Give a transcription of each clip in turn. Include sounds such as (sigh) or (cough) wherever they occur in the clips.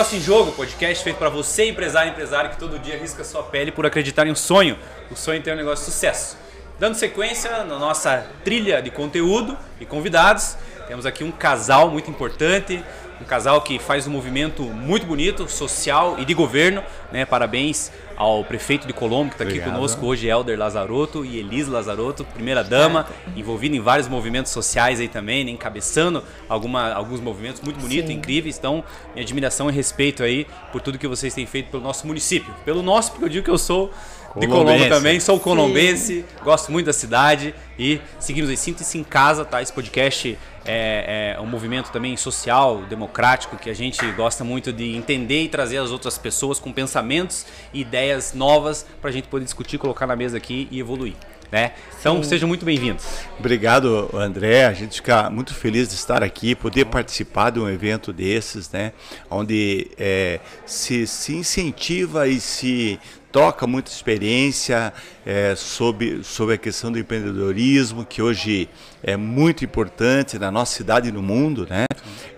Negócio em Jogo, podcast feito para você, empresário empresário que todo dia risca sua pele por acreditar em um sonho. O sonho em ter um negócio de sucesso. Dando sequência na nossa trilha de conteúdo e convidados, temos aqui um casal muito importante, um casal que faz um movimento muito bonito, social e de governo. Né? Parabéns ao prefeito de Colombo, que está aqui conosco hoje, Helder Lazarotto e Elise Lazarotto, primeira dama, envolvida em vários movimentos sociais aí também, né? encabeçando alguma, alguns movimentos muito bonitos, Sim. incríveis. Então, minha admiração e respeito aí por tudo que vocês têm feito pelo nosso município. Pelo nosso, porque eu digo que eu sou de Colombo também, sou colombense, Sim. gosto muito da cidade e seguimos aí, sinta-se em casa, tá? Esse podcast é, é, um movimento também social, democrático, que a gente gosta muito de entender e trazer as outras pessoas com pensamentos e ideias novas para a gente poder discutir, colocar na mesa aqui e evoluir. Né? Então sejam muito bem-vindos. Obrigado, André. A gente fica muito feliz de estar aqui, poder participar de um evento desses, né? Onde é, se, se incentiva e se toca muita experiência é, sobre, sobre a questão do empreendedorismo, que hoje é muito importante na nossa cidade e no mundo. Né?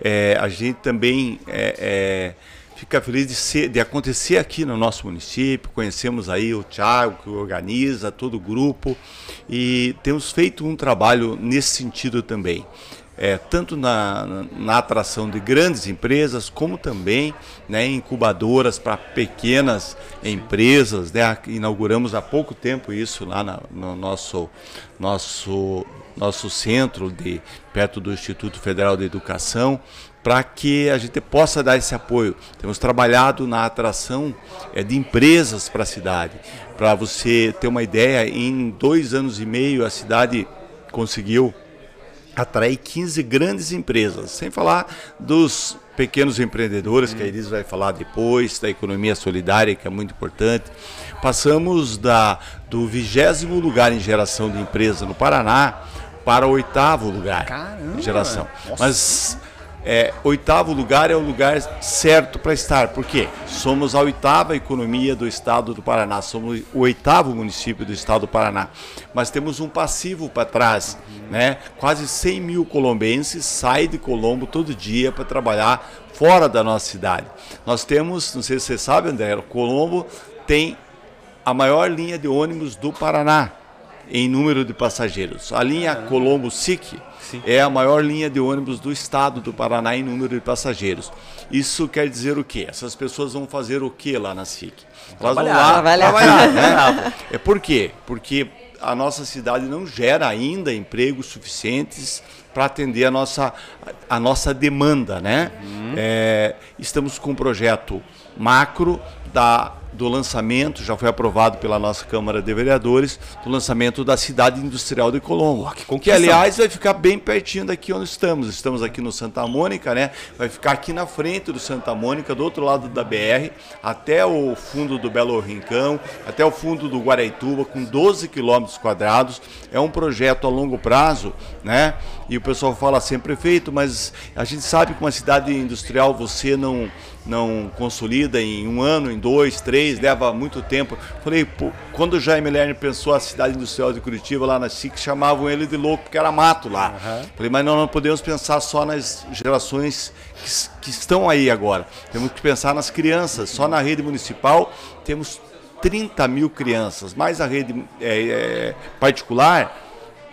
É, a gente também é, é, fica feliz de, ser, de acontecer aqui no nosso município. Conhecemos aí o Thiago, que organiza todo o grupo, e temos feito um trabalho nesse sentido também é, tanto na, na, atração de grandes empresas, como também né, incubadoras para pequenas empresas. Né? Inauguramos há pouco tempo isso lá na, no nosso, nosso, nosso centro, de, perto do Instituto Federal de Educação, para que a gente possa dar esse apoio. Temos trabalhado na atração é, de empresas para a cidade. Para você ter uma ideia, em dois anos e meio a cidade conseguiu atrair 15 grandes empresas, sem falar dos pequenos empreendedores, que a Elis vai falar depois, da economia solidária, que é muito importante. Passamos da, do vigésimo lugar em geração de empresa no Paraná para o oitavo lugar Caramba. em geração. Nossa. Mas é, oitavo lugar é o lugar certo para estar, porque somos a oitava economia do estado do Paraná, somos o oitavo município do estado do Paraná, mas temos um passivo para trás, né? Quase 100 mil colombenses saem de Colombo todo dia para trabalhar fora da nossa cidade. Nós temos, não sei se você sabe, André, Colombo tem a maior linha de ônibus do Paraná em número de passageiros. A linha Colombo-SIC é a maior linha de ônibus do estado do Paraná em número de passageiros. Isso quer dizer o quê? Essas pessoas vão fazer o que lá na SIC? Elas vão lá trabalhar, trabalhar né? (laughs) É por quê? Porque a nossa cidade não gera ainda empregos suficientes para atender a nossa, a nossa demanda, né? Uhum. É, estamos com um projeto macro da do lançamento, já foi aprovado pela nossa Câmara de Vereadores, do lançamento da cidade industrial de Colombo. Oh, que, que, aliás vai ficar bem pertinho daqui onde estamos. Estamos aqui no Santa Mônica, né? Vai ficar aqui na frente do Santa Mônica, do outro lado da BR, até o fundo do Belo Rincão, até o fundo do Guaraituba, com 12 quilômetros quadrados. É um projeto a longo prazo, né? E o pessoal fala assim, prefeito, mas a gente sabe que uma cidade industrial você não não consolida em um ano, em dois, três, leva muito tempo. Falei, pô, quando o Jaime Lerner pensou a cidade industrial de Curitiba, lá na SIC, chamavam ele de louco, porque era mato lá. Uhum. Falei, mas não, não podemos pensar só nas gerações que, que estão aí agora. Temos que pensar nas crianças. Só na rede municipal temos 30 mil crianças, mais a rede é, é, particular,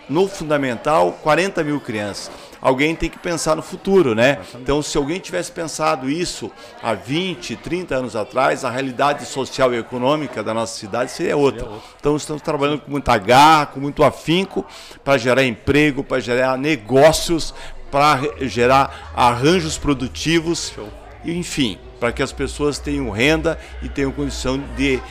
no fundamental, 40 mil crianças alguém tem que pensar no futuro, né? Então, se alguém tivesse pensado isso há 20, 30 anos atrás, a realidade social e econômica da nossa cidade seria outra. Então, estamos trabalhando com muita garra, com muito afinco para gerar emprego, para gerar negócios, para gerar arranjos produtivos, enfim, para que as pessoas tenham renda e tenham condição de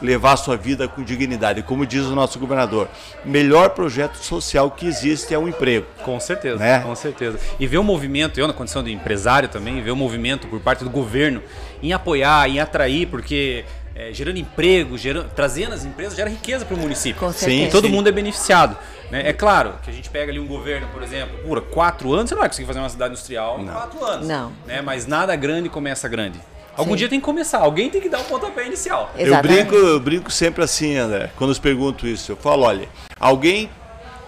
levar sua vida com dignidade. Como diz o nosso governador, melhor projeto social que existe é o um emprego. Com certeza, né? com certeza. E ver o movimento, eu na condição de empresário também, ver o movimento por parte do governo em apoiar, em atrair, porque é, gerando emprego, gerando, trazendo as empresas, gera riqueza para o município. Com certeza. Sim, todo sim. mundo é beneficiado. Né? É claro que a gente pega ali um governo, por exemplo, pura quatro anos, você não vai conseguir fazer uma cidade industrial em quatro anos. Não. Né? Mas nada grande começa grande. Algum Sim. dia tem que começar, alguém tem que dar o um pontapé inicial. Eu brinco, eu brinco sempre assim, André, quando eu pergunto isso. Eu falo, olha, alguém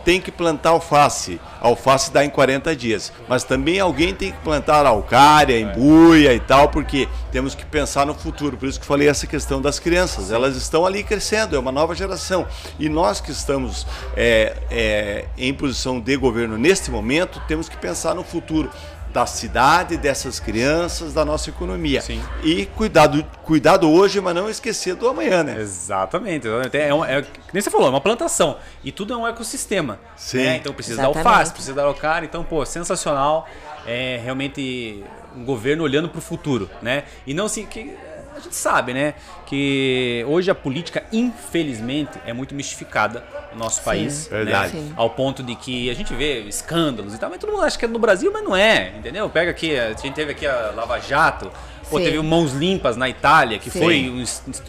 tem que plantar alface. A alface dá em 40 dias. Mas também alguém tem que plantar araucária, embuia e tal, porque temos que pensar no futuro. Por isso que falei essa questão das crianças. Elas estão ali crescendo, é uma nova geração. E nós que estamos é, é, em posição de governo neste momento, temos que pensar no futuro da cidade, dessas crianças, da nossa economia. Sim. E cuidado, cuidado hoje, mas não esquecer do amanhã, né? Exatamente. É, um, é, nem você falou, é uma plantação. E tudo é um ecossistema. Sim. Né? Então precisa Exatamente. dar alface, precisa dar alcara. Então, pô, sensacional. É realmente um governo olhando para o futuro, né? E não assim que a gente sabe, né, que hoje a política, infelizmente, é muito mistificada no nosso Sim, país. Né? Verdade. Né? Ao ponto de que a gente vê escândalos e tal, mas todo mundo acha que é no Brasil, mas não é, entendeu? Pega aqui, a gente teve aqui a Lava Jato, Pô, teve o Mãos Limpas na Itália, que Sim. foi um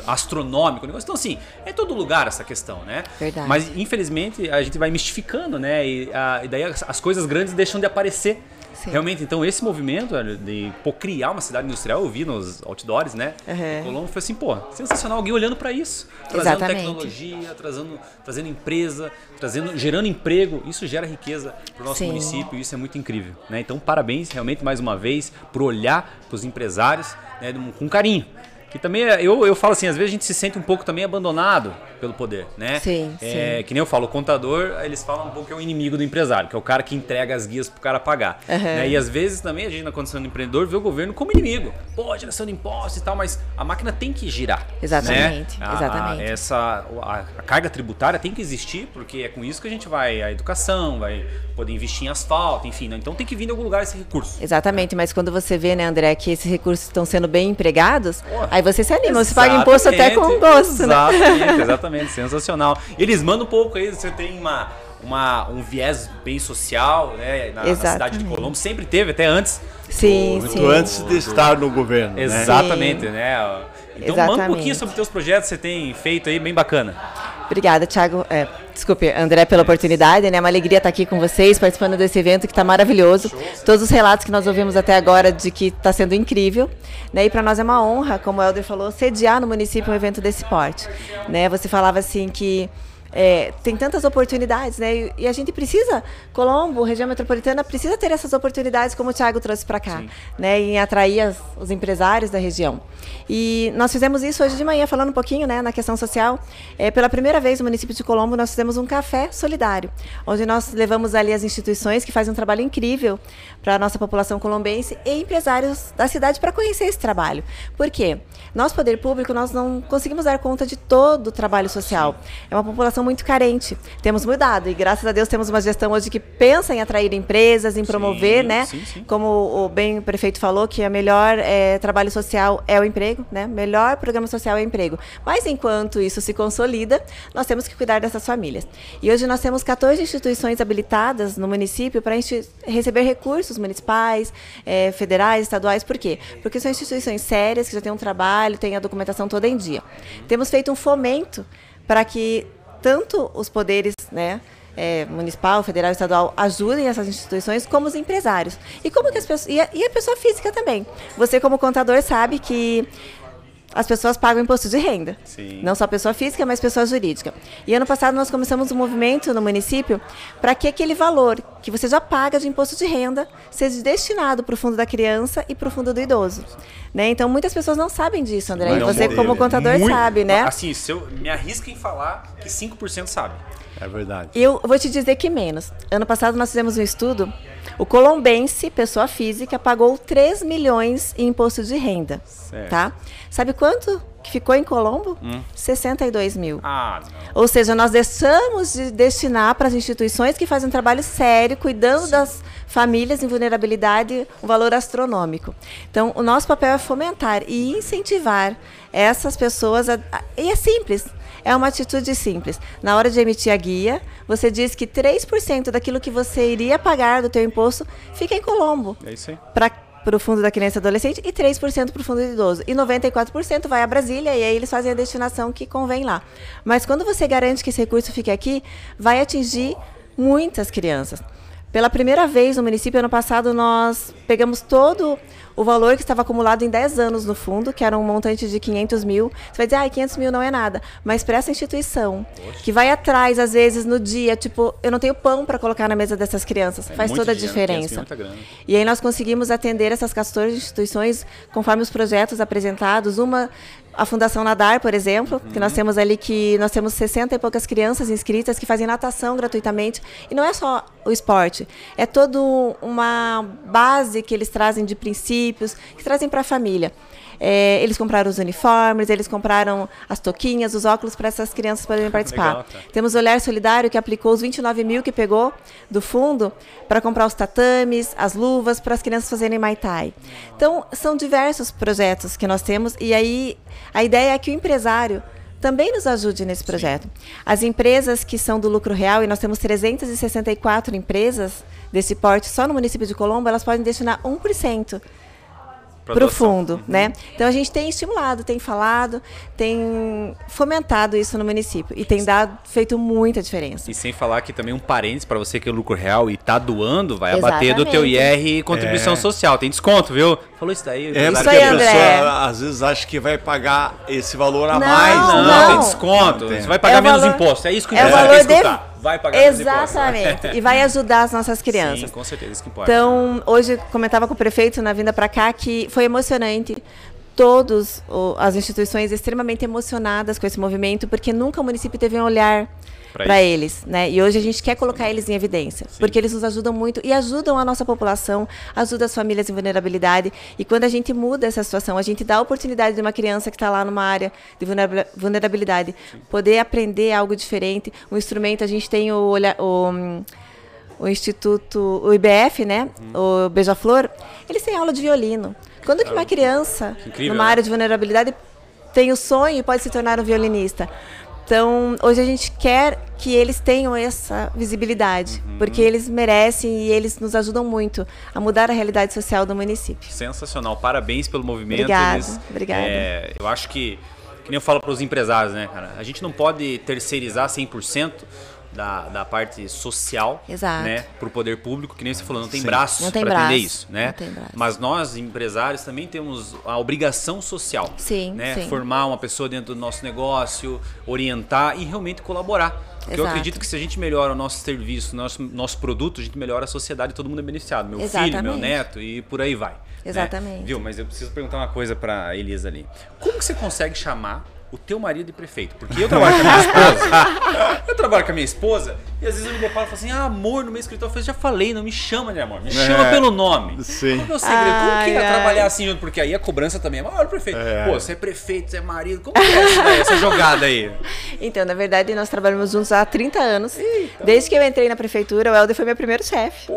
astronômico negócio. Então, assim, é todo lugar essa questão, né? Verdade. Mas, infelizmente, a gente vai mistificando, né? E, a, e daí as, as coisas grandes deixam de aparecer. Sim. Realmente, então, esse movimento de pô, criar uma cidade industrial, eu vi nos outdoors, né? Uhum. Colombo foi assim, pô, sensacional, alguém olhando para isso. Trazendo Exatamente. tecnologia, trazendo, trazendo empresa, trazendo, gerando emprego. Isso gera riqueza para o nosso Sim. município e isso é muito incrível. Né? Então, parabéns realmente mais uma vez por olhar para os empresários né, com carinho. Que também, é, eu, eu falo assim, às vezes a gente se sente um pouco também abandonado pelo poder, né? Sim, é, sim. Que nem eu falo, o contador, eles falam um pouco que é o inimigo do empresário, que é o cara que entrega as guias pro cara pagar. Uhum. Né? E às vezes também a gente, na condição do empreendedor, vê o governo como inimigo. Pô, geração de impostos e tal, mas a máquina tem que girar. Exatamente, né? exatamente. A, essa, a, a, carga tributária tem que existir, porque é com isso que a gente vai, a educação, vai poder investir em asfalto, enfim. Né? Então tem que vir de algum lugar esse recurso. Exatamente, mas quando você vê, né, André, que esses recursos estão sendo bem empregados, aí você se anima, você paga imposto até com gosto, exatamente, né? Exatamente, (laughs) exatamente, sensacional eles mandam um pouco aí, você tem uma, uma, um viés bem social, né? Na, na cidade de Colombo, sempre teve, até antes. Sim, do, sim. Muito antes de estar no governo. Né? Exatamente, né? Né? Então Exatamente. manda um pouquinho sobre os teus projetos que você tem feito aí, bem bacana. Obrigada, Thiago. É, desculpe, André, pela oportunidade. Né? É uma alegria estar aqui com vocês, participando desse evento que está maravilhoso. Todos os relatos que nós ouvimos até agora de que está sendo incrível. Né? E para nós é uma honra, como o Helder falou, sediar no município um evento desse porte. Né? Você falava assim que é, tem tantas oportunidades, né? E, e, a gente precisa, Colombo, região metropolitana, precisa ter essas oportunidades, como o Thiago trouxe para cá, Sim. né? Em atrair as, os empresários da região. E nós fizemos isso hoje de manhã, falando um pouquinho, né, na questão social. É, pela primeira vez no município de Colombo, nós fizemos um café solidário, onde nós levamos ali as instituições que fazem um trabalho incrível para a nossa população colombense e empresários da cidade para conhecer esse trabalho. Por quê? Nós, poder público, nós não conseguimos dar conta de todo o trabalho social. É uma população população muito carente. Temos mudado e graças a Deus temos uma gestão hoje que pensa em atrair empresas, em promover, sim, né? Sim, sim. Como o bem o prefeito falou que a melhor é, trabalho social é o emprego, né? Melhor programa social é o emprego. Mas enquanto isso se consolida, nós temos que cuidar dessas famílias. E hoje nós temos 14 instituições habilitadas no município para receber recursos municipais, é, federais, estaduais. Por quê? Porque são instituições sérias que já têm um trabalho, têm a documentação toda em dia. Temos feito um fomento para que tanto os poderes, né, é, municipal, federal, estadual ajudem essas instituições, como os empresários. E como que as pessoas, e a, e a pessoa física também. Você como contador sabe que as pessoas pagam imposto de renda. Sim. Não só pessoa física, mas pessoa jurídica. E ano passado nós começamos um movimento no município para que aquele valor que você já paga de imposto de renda seja destinado para o fundo da criança e para o fundo do idoso. Né? Então muitas pessoas não sabem disso, André. e você, como contador, muito, sabe, né? Assim, se eu me arrisco em falar que 5% sabe. É verdade. Eu vou te dizer que menos. Ano passado nós fizemos um estudo. O colombense, pessoa física, pagou 3 milhões em imposto de renda. Certo. Tá? Sabe quanto que ficou em Colombo? Hum. 62 mil. Ah, Ou seja, nós deixamos de destinar para as instituições que fazem um trabalho sério, cuidando Sim. das famílias em vulnerabilidade, um valor astronômico. Então, o nosso papel é fomentar e incentivar essas pessoas. A, a, e é simples. É uma atitude simples. Na hora de emitir a guia, você diz que 3% daquilo que você iria pagar do teu imposto fica em Colombo. É isso aí. para o fundo da criança e adolescente e 3% para o fundo do idoso. E 94% vai a Brasília e aí eles fazem a destinação que convém lá. Mas quando você garante que esse recurso fique aqui, vai atingir muitas crianças. Pela primeira vez no município, ano passado, nós pegamos todo o valor que estava acumulado em 10 anos no fundo, que era um montante de 500 mil. Você vai dizer, ah, 500 mil não é nada. Mas para essa instituição, que vai atrás, às vezes, no dia, tipo, eu não tenho pão para colocar na mesa dessas crianças, é faz toda a dinheiro, diferença. E aí nós conseguimos atender essas 14 instituições conforme os projetos apresentados. Uma a Fundação Nadar, por exemplo, uhum. que nós temos ali que nós temos 60 e poucas crianças inscritas que fazem natação gratuitamente. E não é só o esporte, é toda uma base que eles trazem de princípios, que trazem para a família. É, eles compraram os uniformes, eles compraram as toquinhas, os óculos para essas crianças poderem participar. Legal, tá. Temos o Olhar Solidário, que aplicou os 29 mil que pegou do fundo para comprar os tatames, as luvas, para as crianças fazerem Maitai. Então, são diversos projetos que nós temos, e aí a ideia é que o empresário também nos ajude nesse projeto. Sim. As empresas que são do lucro real, e nós temos 364 empresas desse porte só no município de Colombo, elas podem destinar 1% para o fundo, uhum. né? Então a gente tem estimulado, tem falado, tem fomentado isso no município e tem dado feito muita diferença. E sem falar que também um parênteses para você que é lucro real e está doando, vai Exatamente. abater do teu IR e contribuição é. social. Tem desconto, viu? Falou isso daí. É porque aí, a pessoa às vezes acha que vai pagar esse valor a não, mais. Não, não, tem desconto. Você vai pagar é menos valor, imposto. É isso que o é valor quer escutar. De vai pagar Exatamente. (laughs) e vai ajudar as nossas crianças. Sim, com certeza, isso que importa. Então, hoje comentava com o prefeito na vinda para cá que foi emocionante. Todas as instituições extremamente emocionadas com esse movimento, porque nunca o município teve um olhar para eles, né? E hoje a gente quer colocar eles em evidência, Sim. porque eles nos ajudam muito e ajudam a nossa população, ajudam as famílias em vulnerabilidade. E quando a gente muda essa situação, a gente dá a oportunidade de uma criança que está lá numa área de vulnerabilidade Sim. poder aprender algo diferente. O instrumento a gente tem o, o o Instituto, o IBF, né? Hum. O Beija-Flor, eles têm aula de violino. Quando que uma criança, Incrível, numa né? área de vulnerabilidade, tem o sonho e pode se tornar um violinista? Então, hoje a gente quer que eles tenham essa visibilidade, uhum. porque eles merecem e eles nos ajudam muito a mudar a realidade social do município. Sensacional, parabéns pelo movimento. Obrigada, eles, obrigada. É, eu acho que, que nem eu falo para os empresários, né, cara? A gente não pode terceirizar 100% da, da parte social, Exato. né, para o poder público, que nem você falou, não tem Sim. braços para atender isso, né? Mas nós empresários também temos a obrigação social, sim, né, sim. formar uma pessoa dentro do nosso negócio, orientar e realmente colaborar. Porque Exato. eu acredito que se a gente melhora o nosso serviço, nosso nosso produto, a gente melhora a sociedade, e todo mundo é beneficiado, meu Exatamente. filho, meu neto e por aí vai. Né? Exatamente. Né? Viu? Mas eu preciso perguntar uma coisa para Elisa ali. Como que você consegue chamar o teu marido de prefeito. Porque eu trabalho com a minha esposa. (laughs) eu trabalho com a minha esposa e às vezes eu me deparo e falo assim: ah, amor, no meu escritório. Eu já falei, não me chama de amor, me é, chama pelo nome. Sim. Qual é o segredo? Como que é trabalhar assim junto? Porque aí a cobrança também é maior, prefeito. É. Pô, você é prefeito, você é marido. Como que é essa, essa jogada aí? (laughs) Então, na verdade, nós trabalhamos juntos há 30 anos. Eita. Desde que eu entrei na prefeitura, o Helder foi meu primeiro chefe.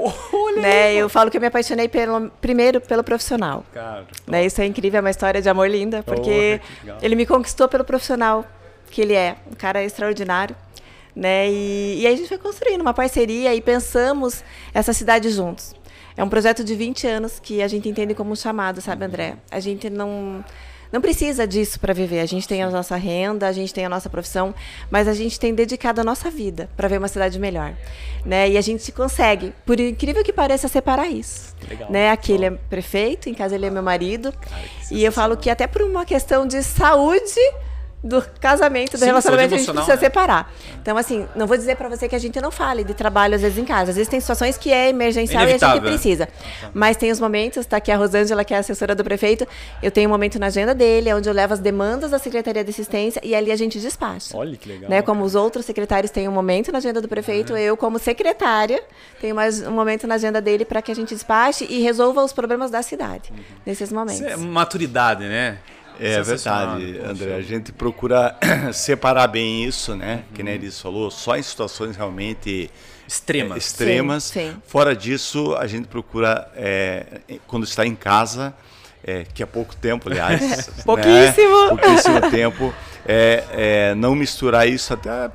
Né? Eu falo que eu me apaixonei pelo, primeiro pelo profissional. Cara, né? Isso é incrível, é uma história de amor linda, porque oh, ele me conquistou pelo profissional que ele é, um cara extraordinário. Né? E, e aí a gente foi construindo uma parceria e pensamos essa cidade juntos. É um projeto de 20 anos que a gente entende como um chamado, sabe, André? A gente não não precisa disso para viver. A gente tem a nossa renda, a gente tem a nossa profissão, mas a gente tem dedicado a nossa vida para ver uma cidade melhor, né? E a gente consegue, por incrível que pareça, separar isso. Legal. Né? Aqui ele é prefeito, em casa ele é meu marido, Cara, e eu falo que até por uma questão de saúde do casamento, do Sim, relacionamento, a gente precisa né? separar. Então, assim, não vou dizer para você que a gente não fale de trabalho, às vezes, em casa. Às vezes tem situações que é emergencial Inevitável. e a gente precisa. Mas tem os momentos, tá aqui a Rosângela, que é a assessora do prefeito, eu tenho um momento na agenda dele, onde eu levo as demandas da Secretaria de Assistência e ali a gente despacha. Olha que legal. Né? Como os outros secretários têm um momento na agenda do prefeito, eu, como secretária, tenho mais um momento na agenda dele para que a gente despache e resolva os problemas da cidade, uhum. nesses momentos. Isso é maturidade, né? É verdade, André. A gente procura (clears throat) separar bem isso, né? Uhum. Que nem ele falou, só em situações realmente extremas. É, extremas. Sim, sim. Fora disso, a gente procura, é, quando está em casa, é, que é pouco tempo, aliás. (laughs) Né? Pouquíssimo. Né? Pouquíssimo tempo. É, é, não misturar isso até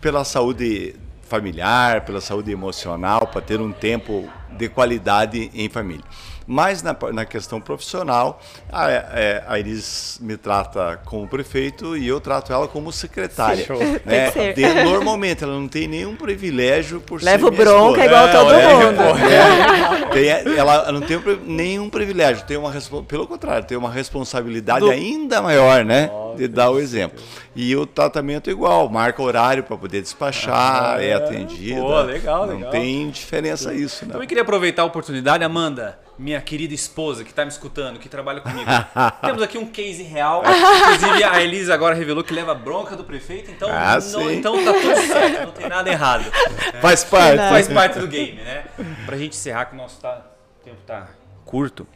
pela saúde familiar, pela saúde emocional, para ter um tempo de qualidade em família. Mas na, na questão profissional, a, é, a Iris me trata como prefeito e eu trato ela como secretária. Show. Né? De- normalmente ela não tem nenhum privilégio por Leva ser o minha bronca esposa. igual todo É, mundo. é. Tem- ela não tem nenhum privilégio, tem uma pelo contrário, tem uma responsabilidade Do- ainda maior, né? de dar o exemplo. E o tratamento é igual, marca horário para poder despachar, Ah, é atendida. pô, legal, não legal. tem diferença isso, né? Também queria aproveitar a oportunidade, Amanda, minha querida esposa que está me escutando, que trabalha comigo. (laughs) Temos aqui um case real. (laughs) Inclusive, a Elisa agora revelou que leva bronca do prefeito, então, Ah, não, então tá tudo certo, não tem nada errado. (laughs) Faz parte. Não. Faz parte do game, né? Pra gente encerrar, que o nosso tá- tempo tá curto,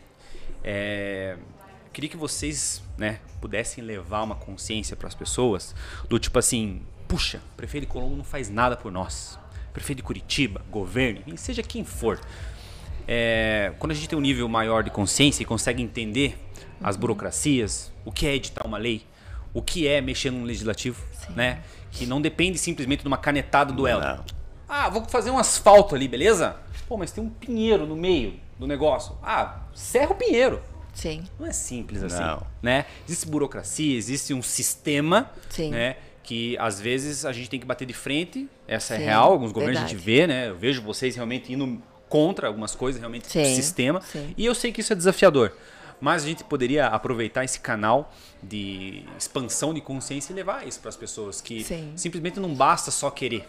é, eu queria que vocês né, pudessem levar uma consciência para as pessoas do tipo assim, puxa, prefeito de Colombo não faz nada por nós. Prefeito de Curitiba, governo, seja quem for. É, quando a gente tem um nível maior de consciência e consegue entender as burocracias, o que é editar uma lei, o que é mexer num legislativo, né? Que não depende simplesmente de uma canetada do. Não. Ah, vou fazer um asfalto ali, beleza? Pô, mas tem um pinheiro no meio do negócio. Ah, serra o pinheiro. Sim. Não é simples assim, Não. né? Existe burocracia, existe um sistema, Sim. né? Que às vezes a gente tem que bater de frente. Gente é Sim, real. Alguns governos a gente verdade. vê, né? Eu vejo vocês realmente indo contra algumas coisas, realmente do Sim, sistema. sim. E eu sei que isso é desafiador. Mas a gente poderia aproveitar esse canal de expansão de consciência e levar isso para as pessoas que Sim. simplesmente não basta só querer,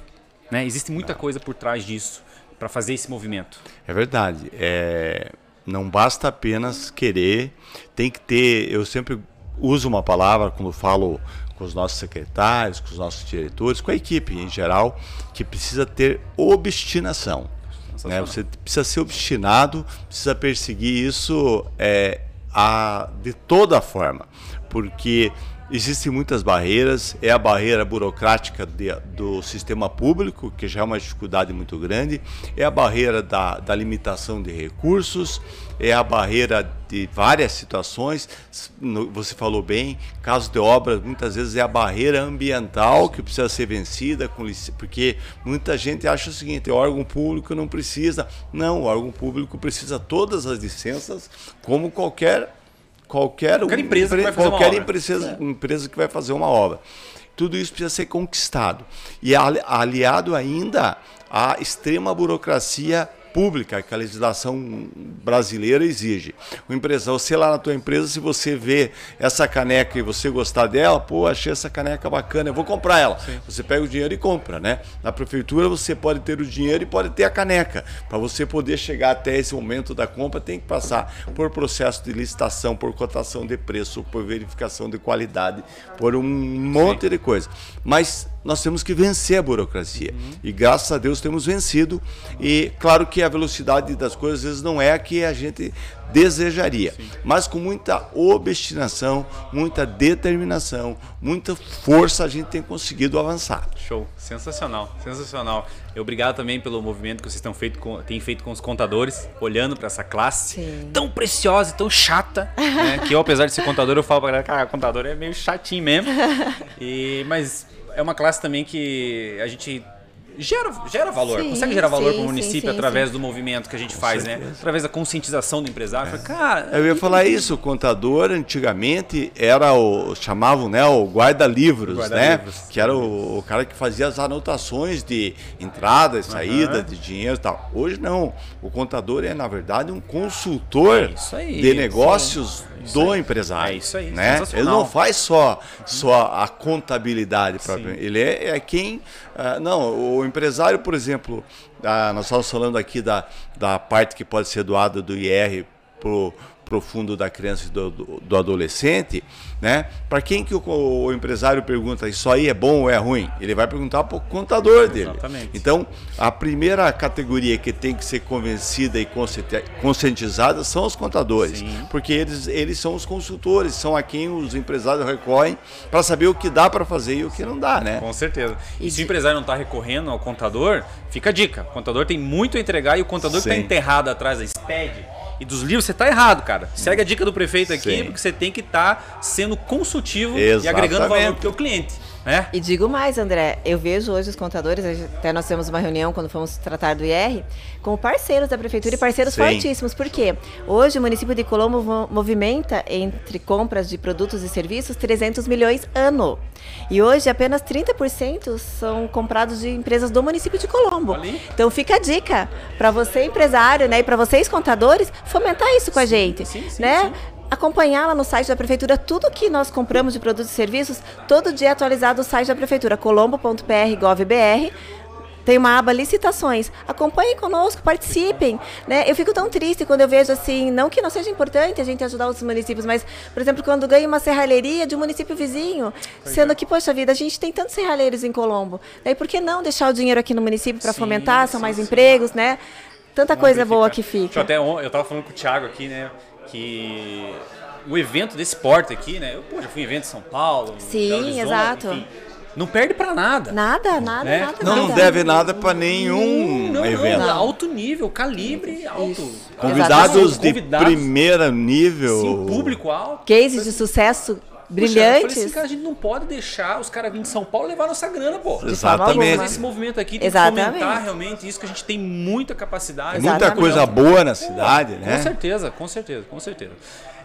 né? Existe muita coisa por trás disso para fazer esse movimento. É verdade. É, não basta apenas querer, tem que ter. Eu sempre uso uma palavra quando falo com os nossos secretários, com os nossos diretores, com a equipe em geral, que precisa ter obstinação. Né? Você precisa ser obstinado, precisa perseguir isso é, a, de toda forma, porque existem muitas barreiras. É a barreira burocrática de- do sistema público, que já é uma dificuldade muito grande, é a barreira da, da limitação de recursos, é a barreira de várias situações. Você falou bem, caso de obras, muitas vezes é a barreira ambiental que precisa ser vencida, porque muita gente acha o seguinte: o órgão público não precisa. Não, o órgão público precisa todas as licenças, como qualquer qualquer, Qualquer empresa que vai fazer uma qualquer obra. empresa, empresa que vai fazer uma obra. Tudo isso precisa ser conquistado. E ali- aliado ainda à extrema burocracia pública que a legislação brasileira exige. O empresário, você lá na tua empresa, se você vê essa caneca e você gostar dela, pô, achei essa caneca bacana, eu vou comprar ela. Você pega o dinheiro e compra, né? Na prefeitura você pode ter o dinheiro e pode ter a caneca. Para você poder chegar até esse momento da compra, tem que passar por processo de licitação, por cotação de preço, por verificação de qualidade, por um monte de coisa. Mas nós temos que vencer a burocracia. E graças a Deus temos vencido. E claro que a velocidade das coisas às vezes não é a que a gente desejaria, mas com muita obstinação, muita determinação, muita força a gente tem conseguido avançar. Show, sensacional, sensacional. E Obrigado também pelo movimento que vocês têm feito com, têm feito com os contadores, olhando para essa classe Sim. tão preciosa e tão chata, né? que eu, apesar de ser contador, eu falo pra galera, cara, contador é meio chatinho mesmo. (laughs) E, mas é uma classe também que a gente gera, gera valor, Sim, consegue gerar valor para o município sim, através sim. do movimento que a gente faz, né? Através da conscientização do empresário. Fala, Cara, Eu ia falar isso, o contador antigamente era o chamavam, né, o guarda-livros, né? Guarda-livros. Que era o, o cara que fazia as anotações de entrada e saída de dinheiro e tal. Hoje não. O contador é na verdade um consultor É aí. de negócios Isso do aí. empresário. É isso aí, né? Ele não faz só só a contabilidade própria. Sim. Ele é, é quem ah, não, o empresário, por exemplo, ah, nós estávamos falando aqui da, da parte que pode ser doada do IR pro pro fundo da criança e do, do, do adolescente, né? Para quem que o, o empresário pergunta isso aí é bom ou é ruim? Ele vai perguntar para o contador dele. Exatamente. Então, a primeira categoria que tem que ser convencida e conscienti- conscientizada são os contadores, Sim. porque eles, eles são os consultores, são a quem os empresários recorrem para saber o que dá para fazer e o que não dá, né? Com certeza. E, E se de- o empresário não está recorrendo ao contador, fica a dica. O contador tem muito a entregar e o contador que está enterrado atrás da SPED e dos livros, você está errado, cara. Segue a dica do prefeito aqui, Sim. porque você tem que estar sendo consultivo e agregando Exatamente. valor para o teu cliente. Né? E digo mais, André, eu vejo hoje os contadores, até nós temos uma reunião quando fomos tratar do IR, como parceiros da prefeitura e parceiros Sim. fortíssimos. Por quê? Hoje o município de Colombo mo- movimenta entre compras de produtos e serviços 300 milhões ano. E hoje apenas 30% são comprados de empresas do município de Colombo. Aí. Então fica a dica para você empresário, né, e para vocês contadores, fomentar isso com a gente, sim, sim, né? sim. Acompanhar lá no site da prefeitura tudo que nós compramos de produtos e serviços, todo dia atualizado o site da prefeitura, colombo.pr.gov.br. Tem uma aba licitações. Acompanhem conosco, participem. Né? Eu fico tão triste quando eu vejo assim, não que não seja importante a gente ajudar os municípios, mas, por exemplo, quando ganha uma serralheria de um município vizinho, sendo que, poxa vida, a gente tem tantos serralheiros em Colombo. Daí por que não deixar o dinheiro aqui no município para fomentar? São mais sim. empregos, né? Tanta coisa boa que eu fica. até eu tava falando com o Thiago aqui, né? Que o evento desse porte aqui, né? Eu pô, já fui em evento em São Paulo. em Sim, exato. enfim, não perde pra nada. Nada, nada, Né? nada. Não, não nada. deve nada para nenhum não, evento. não, alto nível, calibre alto. Isso. Convidados de Convidados, primeiro nível. Sim, público alto. Cases de sucesso Puxa, eu falei brilhantes. assim, cara, a gente não pode deixar os caras virem de São Paulo levar nossa grana, pô. Exatamente. Fazer esse movimento aqui, tem Exatamente. que fomentar realmente isso, que a gente tem muita capacidade. Muita Exatamente. coisa boa na cidade, Com né? certeza, com certeza, com certeza.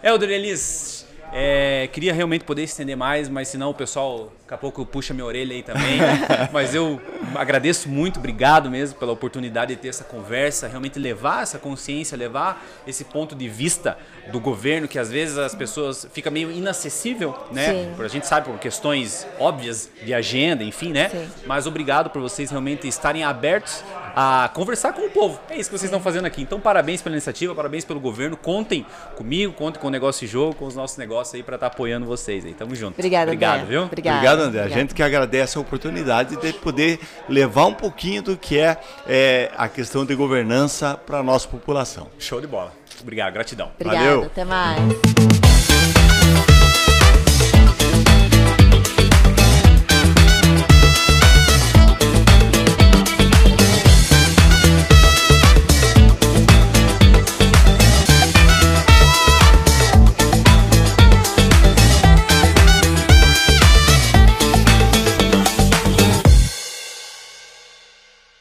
Helder Elis, é, queria realmente poder estender mais, mas senão o pessoal daqui a pouco puxa minha orelha aí também. (laughs) mas eu agradeço muito, obrigado mesmo pela oportunidade de ter essa conversa, realmente levar essa consciência, levar esse ponto de vista do governo que às vezes as pessoas fica meio inacessível, né? Sim. Por- A gente sabe por questões óbvias de agenda, enfim, né? Sim. Mas obrigado por vocês realmente estarem abertos a conversar com o povo. É isso que vocês estão fazendo aqui. Então, parabéns pela iniciativa, parabéns pelo governo. Contem comigo, contem com o Negócio e Jogo, com os nossos negócios aí para estar apoiando vocês aí. Tamo junto. Obrigada, Obrigado, André. viu? Obrigada. Obrigado, André. A Obrigada. gente que agradece a oportunidade de poder levar um pouquinho do que é, é, a questão de governança para a nossa população. Show de bola. Obrigado, gratidão. Obrigada, Valeu. até mais.